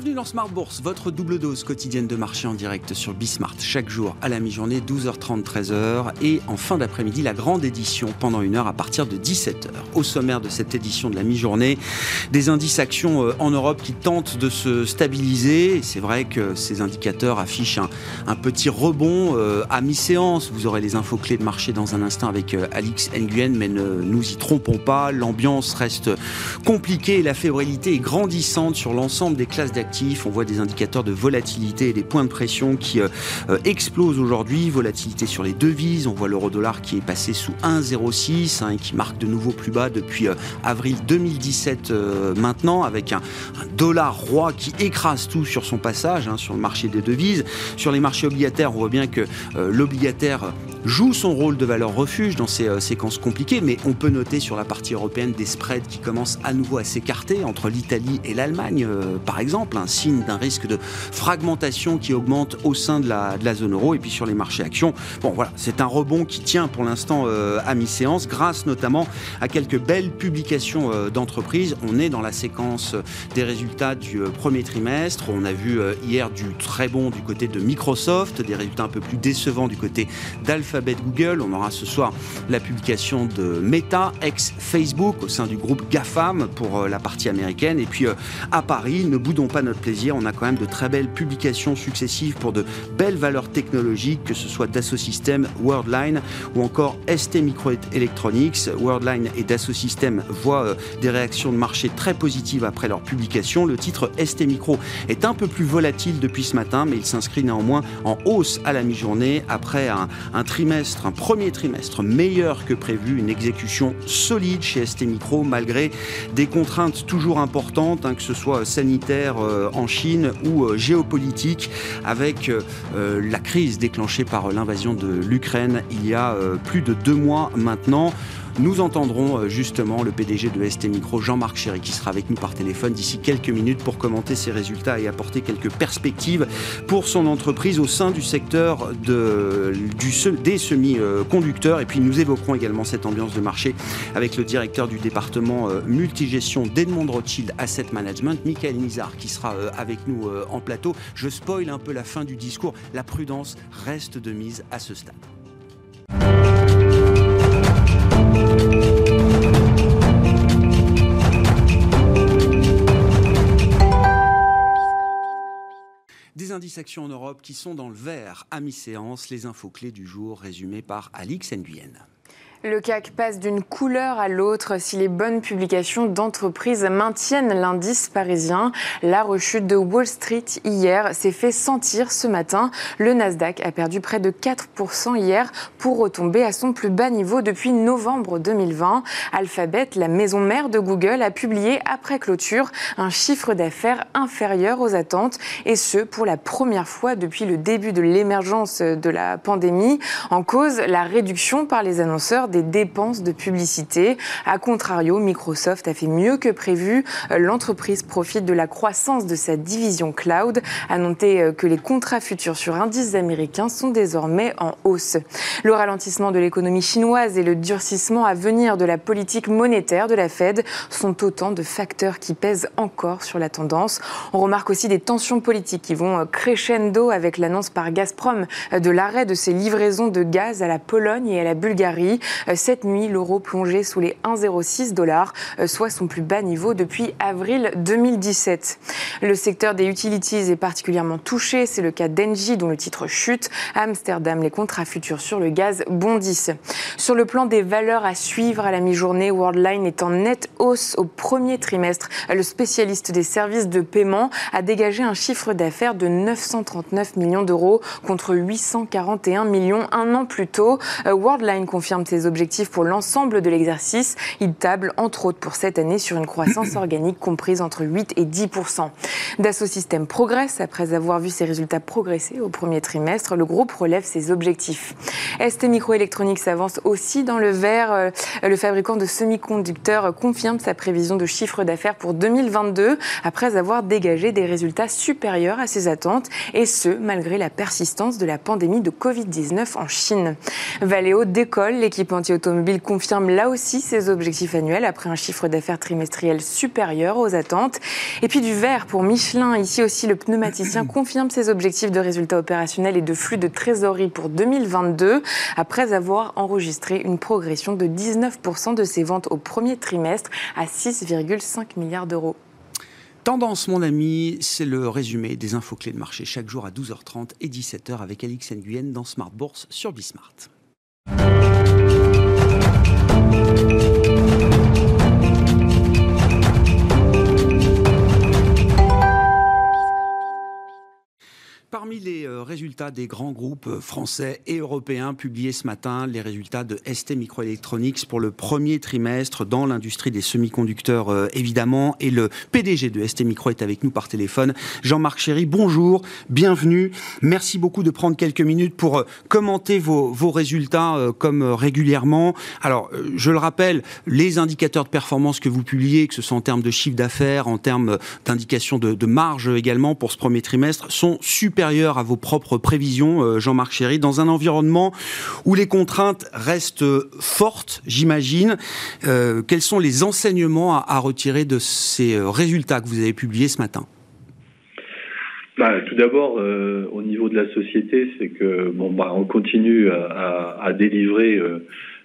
Bienvenue dans Smart Bourse, votre double dose quotidienne de marché en direct sur Bismart chaque jour à la mi-journée, 12h30, 13h et en fin d'après-midi, la grande édition pendant une heure à partir de 17h. Au sommaire de cette édition de la mi-journée, des indices actions euh, en Europe qui tentent de se stabiliser. C'est vrai que ces indicateurs affichent un, petit rebond euh, à mi-séance. Vous aurez les infos clés de marché dans un instant avec euh, Alix Nguyen, mais ne nous y trompons pas, l'ambiance reste compliquée et la fébrilité est grandissante sur l'ensemble des classes d'actifs. On voit des indicateurs de volatilité et des points de pression qui euh, euh, explosent aujourd'hui. Volatilité sur les devises. On voit l'euro-dollar qui est passé sous 1,06 hein, et qui marque de nouveau plus bas depuis euh, avril 2017 maintenant, avec un, dollar roi qui écrase tout sur son passage hein, sur le marché des devises. Sur les marchés obligataires, on voit bien que l'obligataire joue son rôle de valeur refuge dans ces séquences compliquées, mais on peut noter sur la partie européenne des spreads qui commencent à nouveau à s'écarter entre l'Italie et l'Allemagne, par exemple un signe d'un risque de fragmentation qui augmente au sein de la, zone euro et puis sur les marchés actions. Bon voilà, c'est un rebond qui tient pour l'instant euh, à mi-séance grâce notamment à quelques belles publications euh, d'entreprises. On est dans la séquence des résultats du euh, premier trimestre. On a vu hier du très bon du côté de Microsoft, des résultats un peu plus décevants du côté Google. On aura ce soir la publication de Meta, ex-Facebook, au sein du groupe GAFAM pour la partie américaine. Et puis à Paris, ne boudons pas notre plaisir. On a quand même de très belles publications successives pour de belles valeurs technologiques, que ce soit Dassault Systèmes, Worldline ou encore ST Microelectronics. Worldline et Dassault Systèmes voient euh, des réactions de marché très positives après leur publication. Le titre ST Micro est un peu plus volatile depuis ce matin, mais il s'inscrit néanmoins en hausse à la mi-journée après un, un, un premier trimestre meilleur que prévu, une exécution solide chez ST Micro malgré des contraintes toujours importantes, hein, que ce soit sanitaire, euh, en Chine ou euh, géopolitique avec euh, la crise déclenchée par l'invasion de l'Ukraine il y a plus de deux mois maintenant. Nous entendrons euh, justement le PDG de ST Micro, Jean-Marc Chéry, qui sera avec nous par téléphone d'ici quelques minutes pour commenter ses résultats et apporter quelques perspectives pour son entreprise au sein du secteur des semi-conducteurs. Et puis nous évoquerons également cette ambiance de marché avec le directeur du département euh, multigestion d'Edmond Rothschild Asset Management, Michael Nizar, qui sera euh, avec nous en plateau. Je spoil un peu la fin du discours. La prudence reste de mise à ce stade. Indices actions en Europe qui sont dans le vert à mi-séance. Les infos clés du jour résumées par Alix Nguyen. Le CAC passe d'une couleur à l'autre si les bonnes publications d'entreprises maintiennent l'indice parisien. La rechute de Wall Street hier s'est fait sentir ce matin. Le Nasdaq a perdu près de 4% hier pour retomber à son plus bas niveau depuis novembre 2020. Alphabet, la maison mère de Google, a publié après clôture un chiffre d'affaires inférieur aux attentes et ce pour la première fois depuis le début de l'émergence de la pandémie. En cause, la réduction par les annonceurs des dépenses de publicité. A contrario, Microsoft a fait mieux que prévu. L'entreprise profite de la croissance de sa division cloud. À noter euh, que les contrats futurs sur indices américains sont désormais en hausse. Le ralentissement de l'économie chinoise et le durcissement à venir de la politique monétaire de la Fed sont autant de facteurs qui pèsent encore sur la tendance. On remarque aussi des tensions politiques qui vont euh, crescendo avec l'annonce par Gazprom euh, de l'arrêt de ses livraisons de gaz à la Pologne et à la Bulgarie. Euh, cette nuit, l'euro plongeait sous les 1,06 dollars, euh, soit son plus bas niveau depuis avril 2017. Le secteur des utilities est particulièrement touché. C'est le cas d'Engie, dont le titre chute. À Amsterdam, les contrats futurs sur le gaz bondissent. Sur le plan des valeurs à suivre à la mi-journée, Worldline est en nette hausse au premier trimestre. Le spécialiste des services de paiement a dégagé un chiffre d'affaires de 939 millions d'euros contre 841 millions un an plus tôt. Euh, Worldline confirme ses objectifs pour l'ensemble de l'exercice. Il table entre autres pour cette année sur une croissance organique comprise entre 8 et 10 Dassault Systèmes progresse après avoir vu ses résultats progresser au premier trimestre. Le groupe relève ses objectifs. ST Microelectronics avance aussi dans le vert. Euh, le fabricant de semi-conducteurs confirme sa prévision de chiffre d'affaires pour 2022 après avoir dégagé des résultats supérieurs à ses attentes et ce malgré la persistance de la pandémie de Covid-19 en Chine. Valeo décolle l'équipement Stellantis Automobile confirme là aussi ses objectifs annuels après un chiffre d'affaires trimestriel supérieur aux attentes. Et puis du vert pour Michelin. Ici aussi, le pneumaticien confirme ses objectifs de résultats opérationnels et de flux de trésorerie pour 2022 après avoir enregistré une progression de 19% de ses ventes au premier trimestre à 6,5 milliards d'euros. Tendance, mon ami, c'est le résumé des infos clés de marché chaque jour à 12h30 et 17h avec Alix Nguyen dans Smart Bourse sur Bismart. あっ! Des grands groupes euh, français et européens publiés ce matin, les résultats de ST Microelectronics pour le premier trimestre dans l'industrie des semi-conducteurs euh, évidemment. Et le PDG de ST Micro est avec nous par téléphone. Jean-Marc Chéry, bonjour, bienvenue. Merci beaucoup de prendre quelques minutes pour commenter vos, résultats comme régulièrement. Alors, je le rappelle, les indicateurs de performance que vous publiez, que ce soit en termes de chiffre d'affaires, en termes d'indication de, de marge également pour ce premier trimestre, sont super à vos propres euh, Jean-Marc Chéry, dans un environnement où les contraintes restent fortes, j'imagine. Euh, quels sont les enseignements à, retirer de ces euh, résultats que vous avez publiés ce matin? Bah, tout d'abord, au niveau de la société, c'est que bon, bah, on continue à, délivrer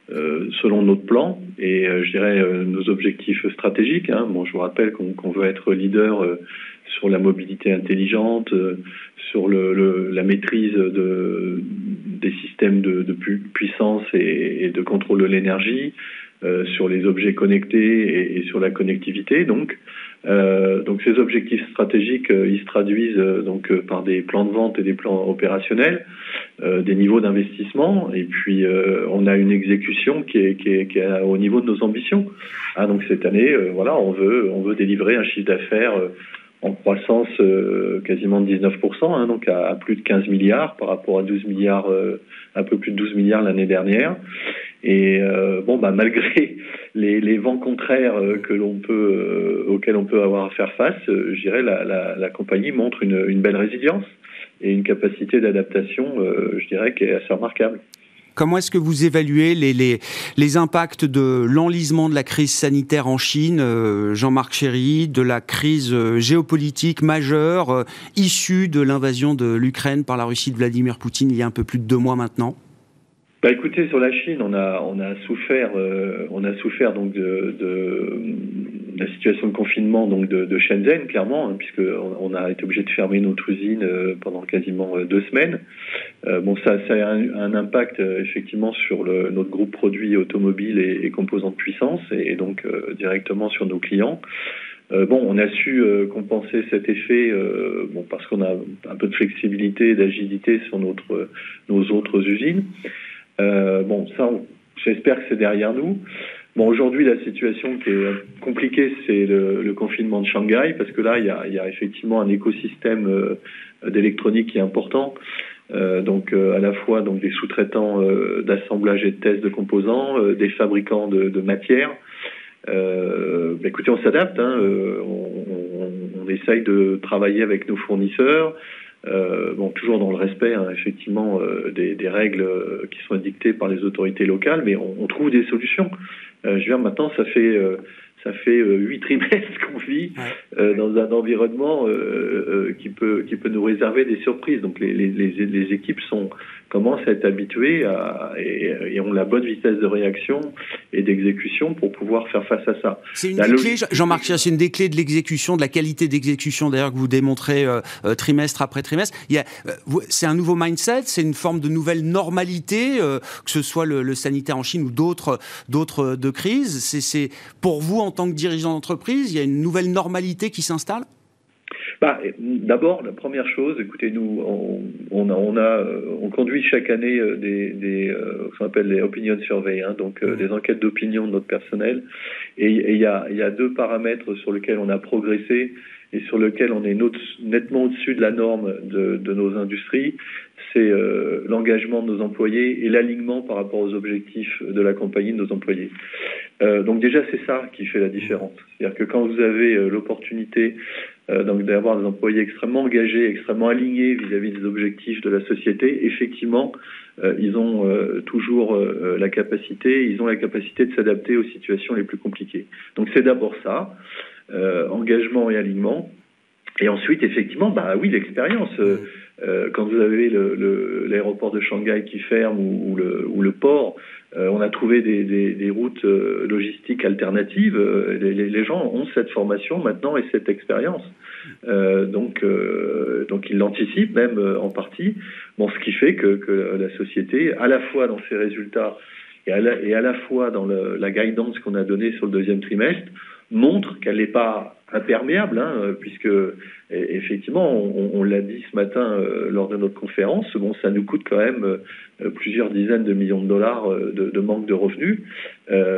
selon notre plan et je dirais nos objectifs stratégiques. Hein. Bon, je vous rappelle qu'on veut être leader sur la mobilité intelligente, euh, sur le, la maîtrise de, des systèmes de, puissance et, de contrôle de l'énergie, euh, sur les objets connectés et, sur la connectivité. Donc, euh, donc ces objectifs stratégiques, ils se traduisent donc par des plans de vente et des plans opérationnels, des niveaux d'investissement, et puis on a une exécution qui est, qui est, qui est au niveau de nos ambitions. Ah, donc cette année, voilà, on veut on veut délivrer un chiffre d'affaires en croissance euh, quasiment de 19%, hein, donc à, plus de 15 milliards par rapport à 12 milliards, euh, un peu plus de 12 milliards l'année dernière. Et euh, bon, bah, malgré les, vents contraires auxquels on peut avoir à faire face, je dirais la, la, la compagnie montre une, une, belle résilience et une capacité d'adaptation, je dirais, qui est assez remarquable. Comment est-ce que vous évaluez les, les, les impacts de l'enlisement de la crise sanitaire en Chine, euh, Jean-Marc Chéry, de la crise euh, géopolitique majeure euh, issue de l'invasion de l'Ukraine par la Russie de Vladimir Poutine il y a un peu plus de deux mois maintenant? Bah écoutez, sur la Chine, on a on a souffert on a souffert donc de, de, la situation de confinement donc de, de Shenzhen clairement, hein, puisque on, a été obligé de fermer notre usine pendant quasiment deux semaines. Euh, bon, ça, ça a un, impact euh, effectivement sur le, notre groupe produit automobile et, composants de puissance, et, donc euh, directement sur nos clients. bon, on a su compenser cet effet, bon, parce qu'on a un peu de flexibilité et d'agilité sur notre, nos autres usines. Bon, ça, j'espère que c'est derrière nous. Bon, aujourd'hui, la situation qui est compliquée, c'est le, le, confinement de Shanghai, parce que là, il y a, il y a effectivement un écosystème d'électronique qui est important. Euh, donc euh, à la fois donc des sous-traitants euh, d'assemblage et de test de composants, des fabricants de, de matières. Bah, écoutez, on s'adapte. Hein, on, on, essaye de travailler avec nos fournisseurs. Bon, toujours dans le respect, hein, effectivement, des, des, règles qui sont dictées par les autorités locales, mais on, on trouve des solutions. je veux dire, maintenant, ça fait ça fait euh, huit trimestres qu'on vit euh, dans un environnement euh, qui peut qui peut nous réserver des surprises. Donc les, les, les équipes sont commencent à être habituées à, et, ont la bonne vitesse de réaction et d'exécution pour pouvoir faire face à ça. C'est une des clés, Jean-Marc, c'est une des clés de l'exécution, de la qualité d'exécution d'ailleurs que vous démontrez trimestre après trimestre. Il y a, c'est un nouveau mindset, c'est une forme de nouvelle normalité, que ce soit le, le, sanitaire en Chine ou d'autres d'autres de crise. C'est pour vous en tant que dirigeant d'entreprise, il y a une nouvelle normalité qui s'installe? Bah, D'abord, la première chose, écoutez, nous, on, on, a, on, a, on conduit chaque année euh, des, des euh, ce qu'on appelle les opinion surveys, hein, donc euh, des enquêtes d'opinion de notre personnel. Et il y a, y a deux paramètres sur lesquels on a progressé et sur lesquels on est nettement au-dessus de la norme de, de nos industries c'est euh, l'engagement de nos employés et l'alignement par rapport aux objectifs de la compagnie de nos employés. Euh, donc déjà, c'est ça qui fait la différence. C'est-à-dire que quand vous avez euh, l'opportunité donc d'avoir des employés extrêmement engagés, extrêmement alignés vis-à-vis des objectifs de la société, effectivement, ils ont toujours la capacité, ils ont la capacité de s'adapter aux situations les plus compliquées. Donc c'est d'abord ça, engagement et alignement. Et ensuite, effectivement, bah oui, l'expérience. Euh, quand vous avez l'aéroport de Shanghai qui ferme ou, le, ou le, port, euh, on a trouvé des, des, des routes euh, logistiques alternatives. Les, les, gens ont cette formation maintenant et cette expérience. donc, donc ils l'anticipent même en partie. Bon, ce qui fait que, que, la société, à la fois dans ses résultats et à la, et à la fois dans le, la guidance qu'on a donnée sur le deuxième trimestre, montre qu'elle n'est pas imperméable, hein, puisque effectivement, on, l'a dit ce matin euh, lors de notre conférence, bon, ça nous coûte quand même euh, plusieurs dizaines de millions de dollars euh, de, manque de revenus,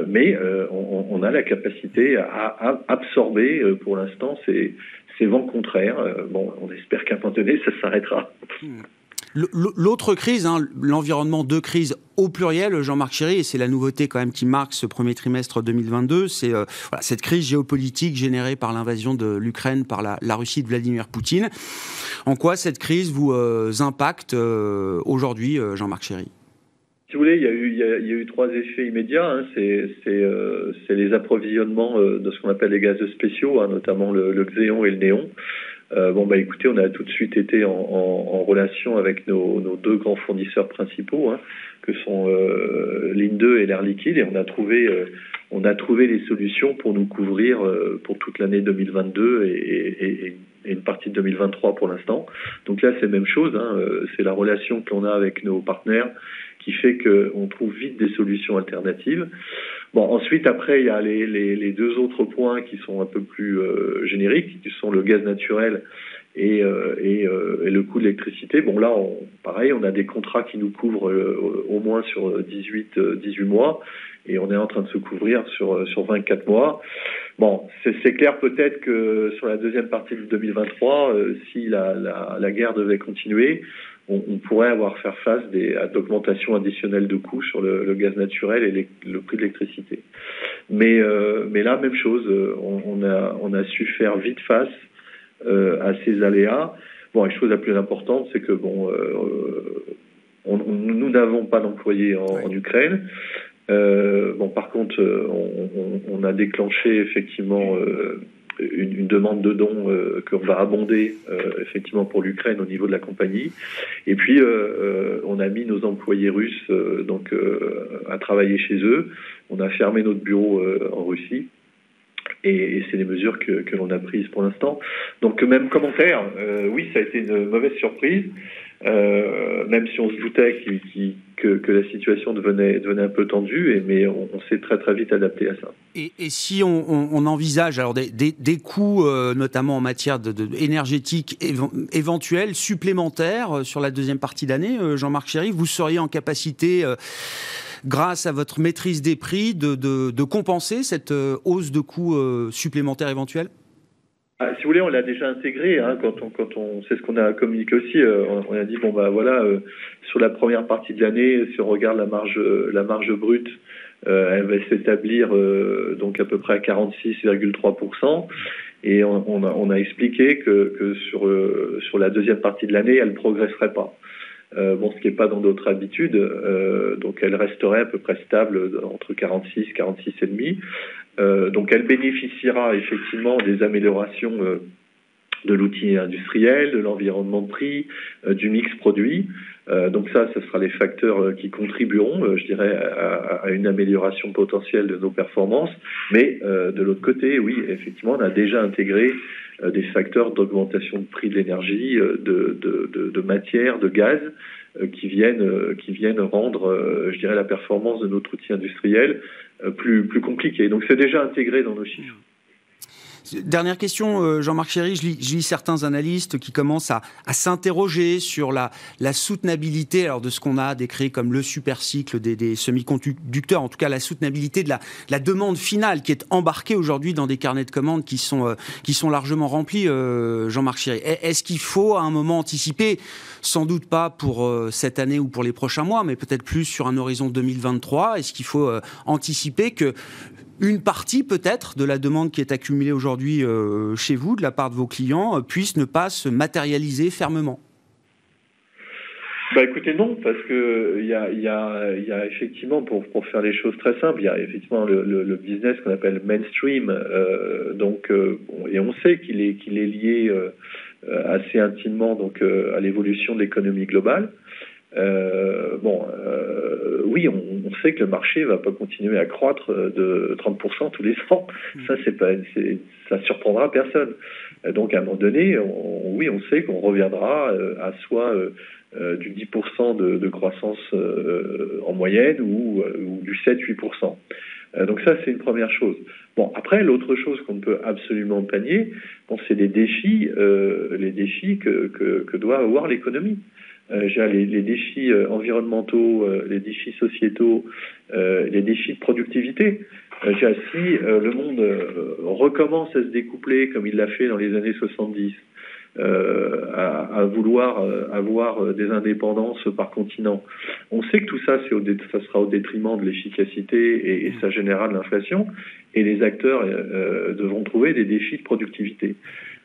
mais on, a la capacité à, absorber pour l'instant ces, vents contraires. bon, on espère qu'à un moment donné, ça s'arrêtera. L'autre crise, hein, l'environnement de crise au pluriel, Jean-Marc Chéry, et c'est la nouveauté quand même qui marque ce premier trimestre 2022, c'est euh, cette crise géopolitique générée par l'invasion de l'Ukraine par la, Russie de Vladimir Poutine. En quoi cette crise vous euh, impacte euh, aujourd'hui, Jean-Marc Chéry? Si vous voulez, il y a eu, il y a, eu trois effets immédiats. Hein. C'est les approvisionnements de ce qu'on appelle les gaz spéciaux, hein, notamment le, le, xéon et le néon. Euh, bon, bah écoutez, on a tout de suite été en, en, en relation avec nos, nos, deux grands fournisseurs principaux, hein, que sont euh, l'IN2 et l'Air Liquide, et on a trouvé, euh, on a trouvé les solutions pour nous couvrir euh, pour toute l'année 2022 et, et, et, une partie de 2023 pour l'instant. Donc là, c'est la même chose, hein, c'est la relation que l'on a avec nos partenaires qui fait qu'on trouve vite des solutions alternatives. Bon, ensuite, après, il y a les, les, les deux autres points qui sont un peu plus euh, génériques, qui sont le gaz naturel et, euh, et, euh, et, le coût de l'électricité. Bon, là, on, pareil, on a des contrats qui nous couvrent au moins sur 18, 18 mois, et on est en train de se couvrir sur, sur 24 mois. Bon, c'est clair peut-être que sur la deuxième partie de 2023, si la, la, la guerre devait continuer, on, pourrait avoir faire face des, à d'augmentations additionnelles de coûts sur le, gaz naturel et le prix de l'électricité. Mais, euh, mais là, même chose, euh, on, a, on a su faire vite face euh, à ces aléas. Bon, la chose la plus importante, c'est que bon, nous n'avons pas d'employés en, Ukraine. bon, par contre, on, on, a déclenché effectivement une, demande de dons euh, qu'on va abonder euh, effectivement pour l'Ukraine au niveau de la compagnie. Et puis euh, on a mis nos employés russes donc à travailler chez eux. On a fermé notre bureau en Russie. Et, c'est des mesures que, que l'on a prises pour l'instant. Donc même commentaire, oui, ça a été une mauvaise surprise. Euh, même si on se doutait que, la situation devenait, un peu tendue, mais on, s'est très très vite adapté à ça. Et, si on, envisage alors des, coûts, euh, notamment en matière de, énergétique éventuels, supplémentaires euh, sur la deuxième partie d'année, Jean-Marc Chéry, vous seriez en capacité grâce à votre maîtrise des prix, de, de, de compenser cette hausse de coûts supplémentaires éventuels? Ah, si vous voulez, on l'a déjà intégré hein, quand on quand on c'est ce qu'on a communiqué aussi. Euh, on, a dit bon bah voilà euh, sur la première partie de l'année, si on regarde la marge la marge brute, euh, elle va s'établir euh, donc à peu près à 46,3%. et on, on, a, on, a, expliqué que, que sur euh, sur la deuxième partie de l'année, elle progresserait pas. Euh, bon, ce qui n'est pas dans d'autres habitudes, donc elle resterait à peu près stable entre 46 et 46,5 donc elle bénéficiera effectivement des améliorations euh, de l'outil industriel, de l'environnement de prix, euh, du mix produit. donc ça, ce sera les facteurs qui contribueront, je dirais, à, une amélioration potentielle de nos performances. Mais de l'autre côté, oui, effectivement, on a déjà intégré des facteurs d'augmentation de prix de l'énergie, de matière, de gaz, qui viennent, qui viennent rendre, je dirais, la performance de notre outil industriel euh, plus, plus compliqué. Donc c'est déjà intégré dans nos chiffres. Dernière question, euh, Jean-Marc Chéry, je lis, certains analystes qui commencent à, s'interroger sur la, soutenabilité de ce qu'on a décrit comme le super cycle des, semi-conducteurs, en tout cas la soutenabilité de la, demande finale qui est embarquée aujourd'hui dans des carnets de commandes qui sont, euh, largement remplis, Jean-Marc Chéry. Est-ce qu'il faut à un moment anticiper, sans doute pas pour cette année ou pour les prochains mois, mais peut-être plus sur un horizon 2023, est-ce qu'il faut anticiper que une partie peut-être de la demande qui est accumulée aujourd'hui chez vous, de la part de vos clients, puisse ne pas se matérialiser fermement bah écoutez non, parce que il y a, effectivement pour, pour faire les choses très simples, il y a effectivement le, business qu'on appelle mainstream, euh, donc euh, et on sait qu'il est qu'il est lié euh, assez intimement donc à l'évolution de l'économie globale. Bon, oui, on, on, sait que le marché va pas continuer à croître de 30% tous les ans. Mmh. Ça c'est pas, ça surprendra personne. Donc à un moment donné, oui, on sait qu'on reviendra à soit euh, du 10% de, de, croissance euh, en moyenne ou, euh, ou du 7-8%. Donc ça, c'est une première chose. Bon, après, l'autre chose qu'on ne peut absolument pas nier, bon, c'est les défis, les défis que, que, que doit avoir l'économie. Euh, les, les, défis environnementaux, les défis sociétaux, les défis de productivité. Euh, si le monde recommence à se découpler comme il l'a fait dans les années 70, euh, à, vouloir euh, avoir euh, des indépendances par continent. On sait que tout ça, c'est au ça sera au détriment de l'efficacité et, ça générera de l'inflation, et les acteurs devront trouver des défis de productivité.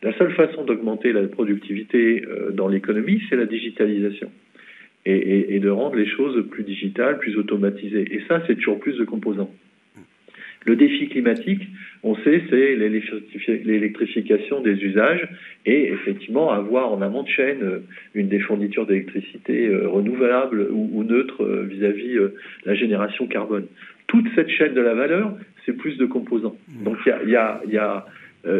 La seule façon d'augmenter la productivité dans l'économie, c'est la digitalisation. Et, et, de rendre les choses plus digitales, plus automatisées. Et ça, c'est toujours plus de composants. Le défi climatique, on sait, c'est l'électrification des usages et effectivement avoir en amont de chaîne euh, une des fournitures d'électricité euh, renouvelable ou, neutre euh, vis-à-vis la génération carbone. Toute cette chaîne de la valeur, c'est plus de composants. Mmh. Donc il y a,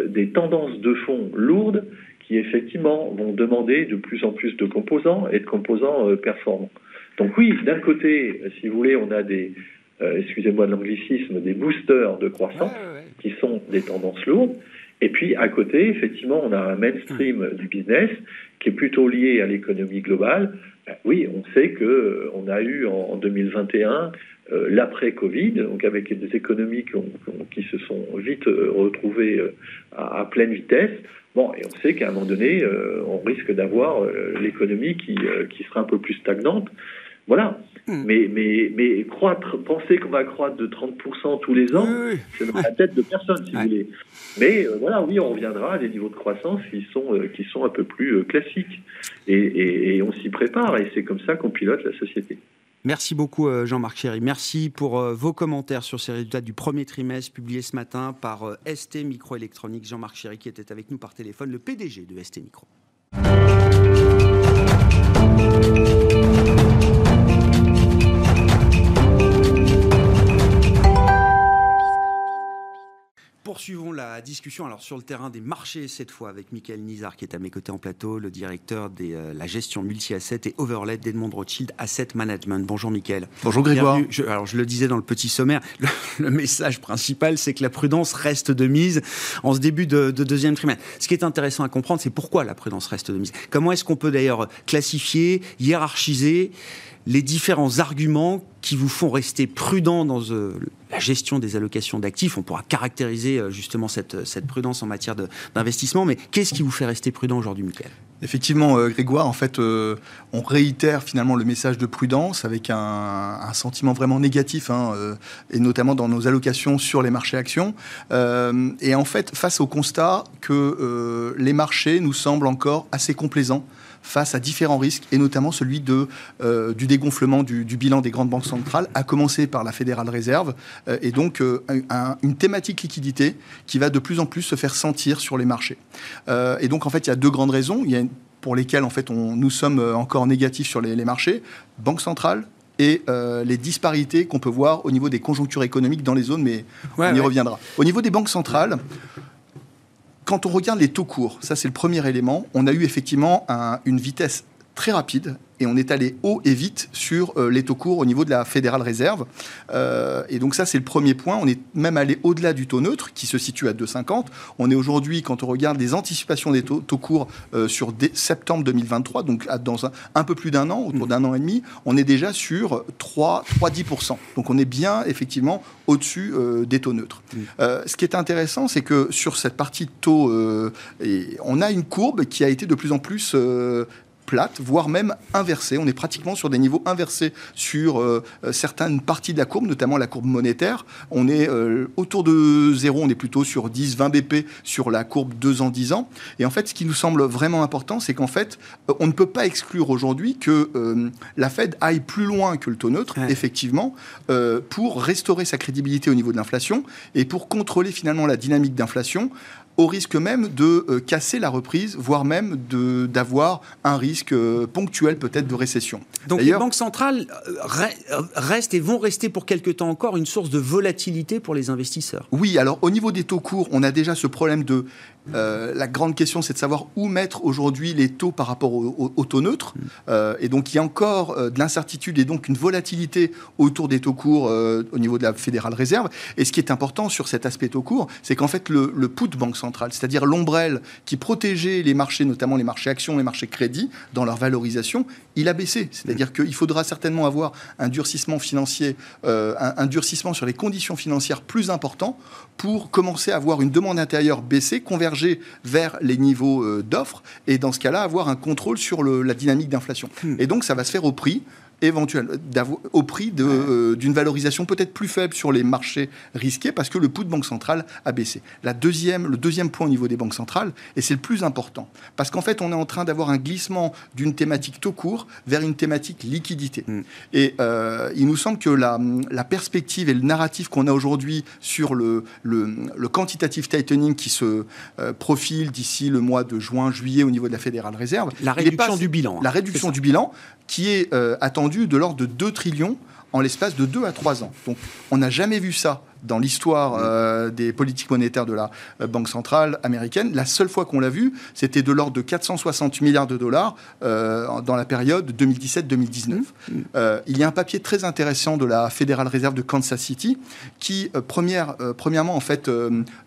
des tendances de fond lourdes qui effectivement vont demander de plus en plus de composants et de composants performants. Donc oui, d'un côté, si vous voulez, on a des, euh, excusez-moi de l'anglicisme, des boosters de croissance, qui sont des tendances lourdes. Et puis à côté, effectivement, on a un mainstream du business qui est plutôt lié à l'économie globale. Ben oui, on sait que euh, on a eu en, 2021 euh, l'après-Covid, donc avec des économies qui, se sont vite retrouvées à, pleine vitesse. Bon, et on sait qu'à un moment donné, on risque d'avoir l'économie qui, qui sera un peu plus stagnante. Voilà. Hmm. Mais, mais, mais croître, penser qu'on va croître de 30% tous les ans, c'est dans la tête de personne, si vous voulez. Mais euh, voilà, oui, on reviendra à des niveaux de croissance qui sont, euh, qui sont un peu plus euh, classiques. Et, et, on s'y prépare, et c'est comme ça qu'on pilote la société. Merci beaucoup Jean-Marc Chéry. Merci pour vos commentaires sur ces résultats du premier trimestre publiés ce matin par ST Microélectronique. Jean-Marc Chéry qui était avec nous par téléphone, le PDG de ST Micro. Poursuivons la discussion alors sur le terrain des marchés cette fois avec Michael Nizar qui est à mes côtés en plateau, le directeur de euh, la gestion multi-asset et overlay d'Edmond Rothschild Asset Management. Bonjour Michael. Bonjour Grégoire. alors je le disais dans le petit sommaire, le, message principal c'est que la prudence reste de mise en ce début de, de deuxième trimestre. Ce qui est intéressant à comprendre c'est pourquoi la prudence reste de mise. Comment est-ce qu'on peut d'ailleurs classifier, hiérarchiser les différents arguments qui vous font rester prudent dans euh, la gestion des allocations d'actifs. On pourra caractériser euh, justement cette, cette prudence en matière d'investissement, mais qu'est-ce qui vous fait rester prudent aujourd'hui, Michael? Effectivement, euh, Grégoire, en fait, on réitère finalement le message de prudence avec un, sentiment vraiment négatif, hein, et notamment dans nos allocations sur les marchés actions. et en fait, face au constat que les marchés nous semblent encore assez complaisants face à différents risques, et notamment celui de, euh, du dégonflement du, bilan des grandes banques centrales, à commencer par la Fédérale Réserve, euh, et donc euh, une thématique liquidité qui va de plus en plus se faire sentir sur les marchés. et donc en fait, il y a deux grandes raisons. Il y a pour lesquelles en fait on, nous sommes encore négatifs sur les, marchés, banque centrale et les disparités qu'on peut voir au niveau des conjonctures économiques dans les zones, mais on y reviendra. Au niveau des banques centrales, quand on regarde les taux courts, ça c'est le premier élément, on a eu effectivement une vitesse très rapide et on est allé haut et vite sur euh, les taux courts au niveau de la Fédérale Réserve. Euh, et donc ça, c'est le premier point. On est même allé au-delà du taux neutre, qui se situe à 2,50. On est aujourd'hui, quand on regarde les anticipations des taux, courts euh, sur septembre 2023, donc dans un, peu plus d'un an, autour d'un an et demi, on est déjà sur 3,10%. Donc on est bien, effectivement, au-dessus des taux neutres. ce qui est intéressant, c'est que sur cette partie de taux, on a une courbe qui a été de plus en plus plate, voire même inversée. On est pratiquement sur des niveaux inversés sur euh, euh, certaines parties de la courbe, notamment la courbe monétaire. On est euh, autour de zéro, on est plutôt sur 10, 20 BP sur la courbe 2 ans, 10 ans. Et en fait, ce qui nous semble vraiment important, c'est qu'en fait, on ne peut pas exclure aujourd'hui que la Fed aille plus loin que le taux neutre, effectivement, pour restaurer sa crédibilité au niveau de l'inflation et pour contrôler finalement la dynamique d'inflation au risque même de euh, casser la reprise, voire même d'avoir un risque euh, ponctuel peut-être de récession. Donc les banques centrales euh, restent et vont rester pour quelque temps encore une source de volatilité pour les investisseurs. Oui, alors au niveau des taux courts, on a déjà ce problème de euh, la grande question, c'est de savoir où mettre aujourd'hui les taux par rapport aux taux neutres. Mm. Euh, et donc, il y a encore euh, de l'incertitude et donc une volatilité autour des taux courts au niveau de la Fédérale Réserve. Et ce qui est important sur cet aspect taux court, c'est qu'en fait, le, le put banque centrale, c'est-à-dire l'ombrelle qui protégeait les marchés, notamment les marchés actions, les marchés crédits, dans leur valorisation, il a baissé. C'est-à-dire mm. qu'il faudra certainement avoir un durcissement financier, un durcissement sur les conditions financières plus important pour commencer à avoir une demande intérieure baissée, converger vers les niveaux euh, d'offres, et dans ce cas-là, avoir un contrôle sur la dynamique d'inflation. Hmm. Et donc, ça va se faire au prix éventuel, au prix euh, d'une valorisation peut-être plus faible sur les marchés risqués parce que le pouls de banque centrale a baissé. La deuxième, le deuxième point au niveau des banques centrales, et c'est le plus important, parce qu'en fait, on est en train d'avoir un glissement d'une thématique taux court vers une thématique liquidité. Mm. Et euh, il nous semble que la, la, perspective et le narratif qu'on a aujourd'hui sur le, le, le, quantitative tightening qui se euh, profile d'ici le mois de juin, juillet au niveau de la Fédérale Réserve. La réduction du bilan. La réduction du bilan qui est attendue de l'ordre de 2 trillions en l'espace de 2 à 3 ans. Donc on n'a jamais vu ça dans l'histoire euh, des politiques monétaires de la euh, Banque centrale américaine. La seule fois qu'on l'a vu, c'était de l'ordre de 460 milliards de dollars euh, dans la période 2017-2019. Mmh. il y a un papier très intéressant de la Fédérale Réserve de Kansas City qui, première, premièrement, en fait,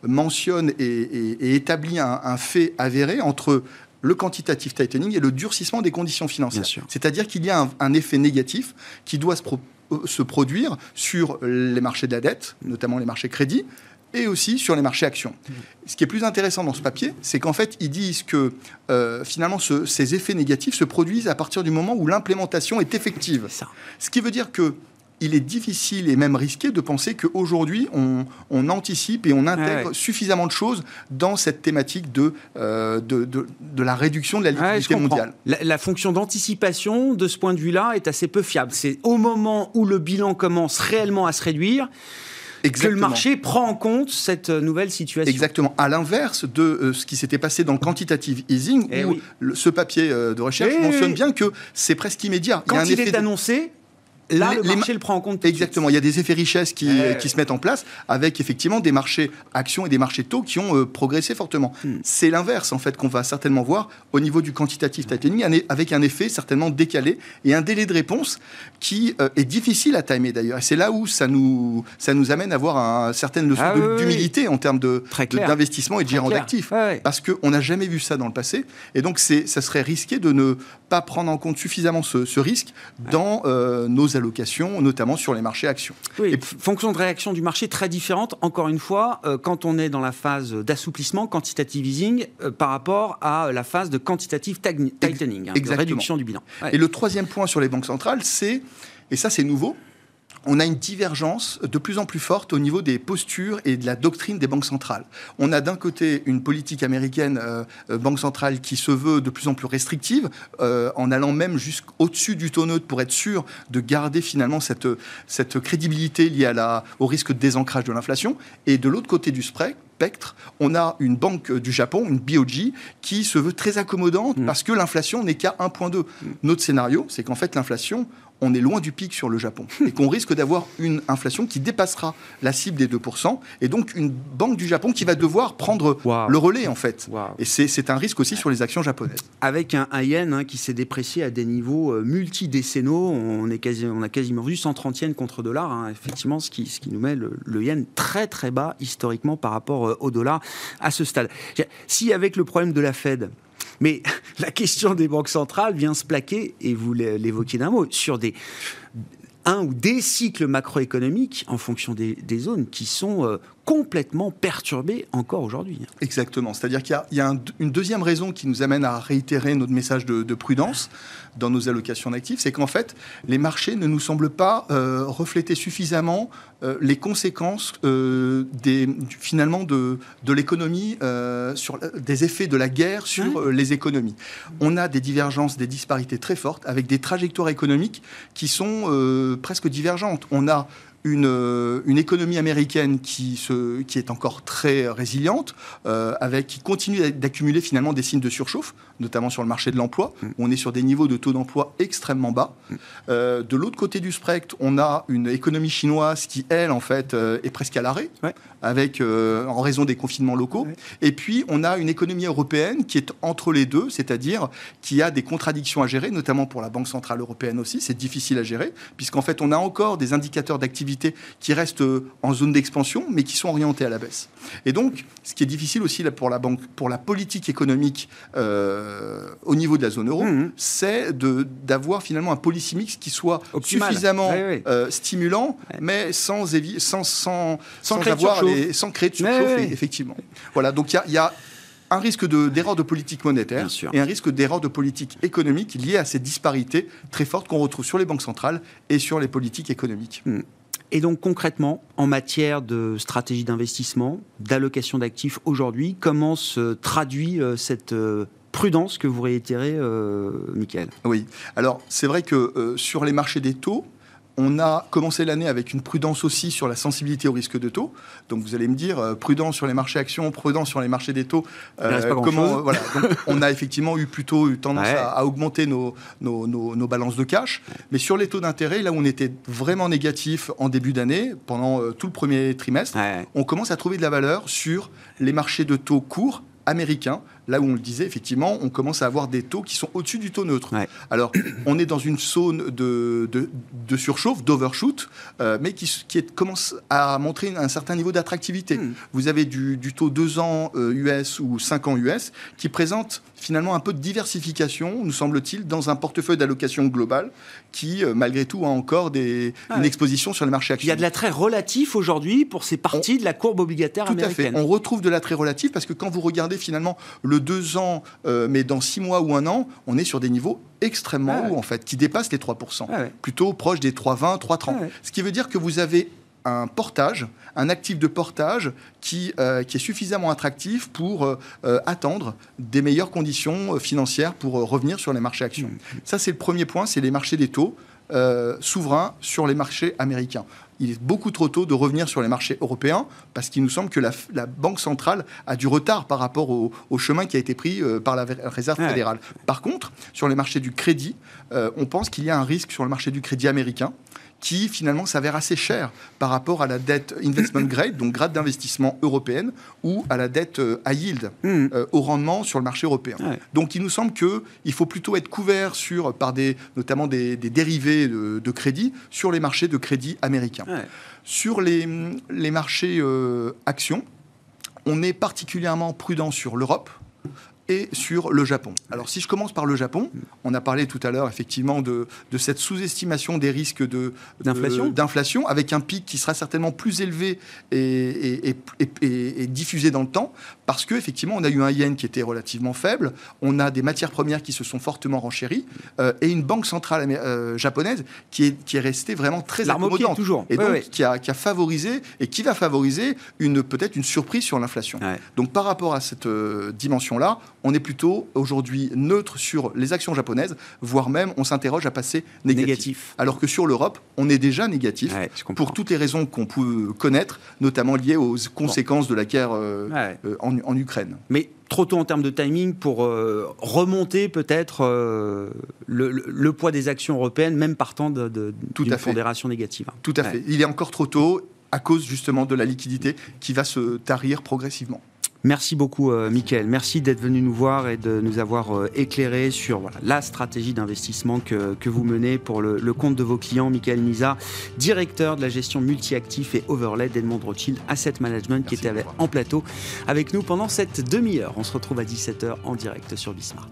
mentionne et, établit un, un fait avéré entre le quantitative tightening et le durcissement des conditions financières. C'est-à-dire qu'il y a un, effet négatif qui doit euh, se, produire sur les marchés de la dette, notamment les marchés crédits, et aussi sur les marchés actions. Ce qui est plus intéressant dans ce papier, c'est qu'en fait, ils disent que euh, finalement, ces effets négatifs se produisent à partir du moment où l'implémentation est effective. Ce qui veut dire que il est difficile et même risqué de penser qu'aujourd'hui, on, on, anticipe et on intègre suffisamment de choses dans cette thématique de, euh, de, de, la réduction de la liquidité mondiale. La, fonction d'anticipation, de ce point de vue-là, est assez peu fiable. C'est au moment où le bilan commence réellement à se réduire que le marché prend en compte cette nouvelle situation. Exactement. À l'inverse de euh, ce qui s'était passé dans le quantitative easing, eh où ce papier euh, de recherche eh mentionne bien que c'est presque immédiat. Quand il, est annoncé, Là, le marché le prend en compte. Exactement. Il y a des effets richesse qui, qui, se mettent en place avec effectivement des marchés actions et des marchés taux qui ont euh, progressé fortement. Hmm. C'est l'inverse en fait qu'on va certainement voir au niveau du quantitative tightening avec un effet certainement décalé et un délai de réponse qui euh, est difficile à timer d'ailleurs. C'est là où ça nous, ça nous amène à avoir un, certaine leçon ah d'humilité en termes d'investissement et de gérant d'actifs. Parce qu'on n'a jamais vu ça dans le passé. Et donc ça serait risqué de ne pas prendre en compte suffisamment ce, risque dans euh, nos allocations, notamment sur les marchés actions. Oui, et fonction de réaction du marché très différente, encore une fois, euh, quand on est dans la phase d'assouplissement, quantitative easing, euh, par rapport à la phase de quantitative tightening, hein, de réduction du bilan. Et le troisième point sur les banques centrales, c'est, et ça c'est nouveau, on a une divergence de plus en plus forte au niveau des postures et de la doctrine des banques centrales. On a d'un côté une politique américaine, euh, euh, banque centrale, qui se veut de plus en plus restrictive, euh, en allant même jusqu'au-dessus du taux neutre pour être sûr de garder finalement cette, cette crédibilité liée à la, au risque de désancrage de l'inflation. Et de l'autre côté du spectre, on a une banque du Japon, une BOJ, qui se veut très accommodante mmh. parce que l'inflation n'est qu'à 1,2. Mmh. Notre scénario, c'est qu'en fait, l'inflation, on est loin du pic sur le Japon et qu'on risque d'avoir une inflation qui dépassera la cible des 2% et donc une banque du Japon qui va devoir prendre le relais en fait. Et c'est un risque aussi sur les actions japonaises. Avec un, yen hein, qui s'est déprécié à des niveaux euh, multidécennaux, on, est quasi, on a quasiment vu 130 yens contre dollar, hein, effectivement, ce qui, ce qui nous met le, yen très très bas historiquement par rapport euh, au dollar à ce stade. Si avec le problème de la Fed, mais la question des banques centrales vient se plaquer, et vous l'évoquiez d'un mot, sur un ou des cycles macroéconomiques en fonction des, zones qui sont euh, complètement perturbés encore aujourd'hui. Exactement. C'est-à-dire qu'il y a, une deuxième raison qui nous amène à réitérer notre message de, prudence dans nos allocations d'actifs, c'est qu'en fait, les marchés ne nous semblent pas euh, refléter suffisamment euh, les conséquences des, finalement de, de l'économie, sur des effets de la guerre sur les économies. On a des divergences, des disparités très fortes avec des trajectoires économiques qui sont presque divergentes. On a une, euh, une, économie américaine qui, se, qui est encore très résiliente, euh, avec, qui continue d'accumuler finalement des signes de surchauffe, notamment sur le marché de l'emploi. Mm. On est sur des niveaux de taux d'emploi extrêmement bas. Mm. Euh, de l'autre côté du spectre, on a une économie chinoise qui, elle, en fait, est presque à l'arrêt, avec, en raison des confinements locaux. Et puis, on a une économie européenne qui est entre les deux, c'est-à-dire qui a des contradictions à gérer, notamment pour la Banque Centrale Européenne aussi. C'est difficile à gérer, puisqu'en fait, on a encore des indicateurs d'activité qui restent euh, en zone d'expansion, mais qui sont orientés à la baisse. Et donc, ce qui est difficile aussi pour la banque, pour la politique économique euh, au niveau de la zone euro, mmh. c'est d'avoir finalement un policy mix qui soit suffisamment euh, stimulant, mais sans, sans, sans, sans, avoir sans créer de surchauffe, effectivement. Voilà, donc il y a un risque d'erreur de, politique monétaire et un risque d'erreur de politique économique lié à ces disparités très fortes qu'on retrouve sur les banques centrales et sur les politiques économiques. Mmh. Et donc concrètement, en matière de stratégie d'investissement, d'allocation d'actifs aujourd'hui, comment se traduit euh, cette euh, prudence que vous réitérez, euh, Michael? Oui, alors c'est vrai que sur les marchés des taux, on a commencé l'année avec une prudence aussi sur la sensibilité au risque de taux. Donc vous allez me dire, euh, prudence sur les marchés actions, prudence sur les marchés des taux. Euh, comment, voilà. on a effectivement eu plutôt eu tendance à, augmenter nos, nos, balances de cash. Mais sur les taux d'intérêt, là où on était vraiment négatif en début d'année, pendant euh, tout le premier trimestre, on commence à trouver de la valeur sur les marchés de taux courts américains là où on le disait, effectivement, on commence à avoir des taux qui sont au-dessus du taux neutre. Alors, on est dans une zone de, de, surchauffe, d'overshoot, euh, mais qui, qui est, commence à montrer un certain niveau d'attractivité. Hmm. Vous avez du, du, taux 2 ans US euh, ou 5 ans US qui présente finalement un peu de diversification, nous semble-t-il, dans un portefeuille d'allocation global qui, euh, malgré tout, a encore des, une exposition sur les marchés actifs. Il y a de l'attrait relatif aujourd'hui pour ces parties de la courbe obligataire américaine. Tout à fait. On retrouve de l'attrait relatif parce que quand vous regardez finalement le deux ans, euh, mais dans six mois ou un an, on est sur des niveaux extrêmement ah hauts, en fait, qui dépassent les 3%. Ah Plutôt proche des 3,20, 3,30. Ah Ce qui veut dire que vous avez un portage, un actif de portage qui, euh, qui est suffisamment attractif pour euh, attendre des meilleures conditions financières pour revenir sur les marchés actions. Mmh. Ça, c'est le premier point, c'est les marchés des taux. souverains sur les marchés américains il est beaucoup trop tôt de revenir sur les marchés européens parce qu'il nous semble que la, Banque centrale a du retard par rapport au, chemin qui a été pris euh, par la Réserve fédérale. Par contre, sur les marchés du crédit, euh, on pense qu'il y a un risque sur le marché du crédit américain qui finalement s'avère assez cher par rapport à la dette investment grade, donc grade d'investissement européenne, ou à la dette euh, high yield, hmm. euh, au rendement sur le marché européen. Donc il nous semble qu'il faut plutôt être couvert sur, par des, notamment des, dérivés de, crédit sur les marchés de crédit américains. Sur les, les marchés euh, actions, on est particulièrement prudent sur l'Europe et sur le Japon. Alors si je commence par le Japon, on a parlé tout à l'heure effectivement de, de cette sous-estimation des risques d'inflation, de, avec un pic qui sera certainement plus élevé et, et, et, diffusé dans le temps, parce qu'effectivement on a eu un yen qui était relativement faible, on a des matières premières qui se sont fortement renchéries, euh, et une banque centrale euh, japonaise qui est, qui est restée vraiment très accommodante. toujours. Et donc Qui, a, qui, a, favorisé, et qui va favoriser une peut-être une surprise sur l'inflation. Donc par rapport à cette euh, dimension-là, on est plutôt aujourd'hui neutre sur les actions japonaises, voire même on s'interroge à passer négatif. Alors que sur l'Europe, on est déjà négatif pour toutes les raisons qu'on peut connaître, notamment liées aux conséquences de la guerre euh, euh, en, Ukraine. Mais trop tôt en termes de timing pour euh, remonter peut-être le, poids des actions européennes, même partant de, de pondération négative. Tout à fait. Il est encore trop tôt à cause justement de la liquidité qui va se tarir progressivement. Merci beaucoup, euh, Mickaël. Merci d'être venu nous voir et de nous avoir euh, éclairé sur la stratégie d'investissement que, vous menez pour le, compte de vos clients. Mickaël Nisa, directeur de la gestion multi-actif et overlay d'Edmond Rothschild Asset Management, qui était en plateau avec nous pendant cette demi-heure. On se retrouve à 17h en direct sur Bismart.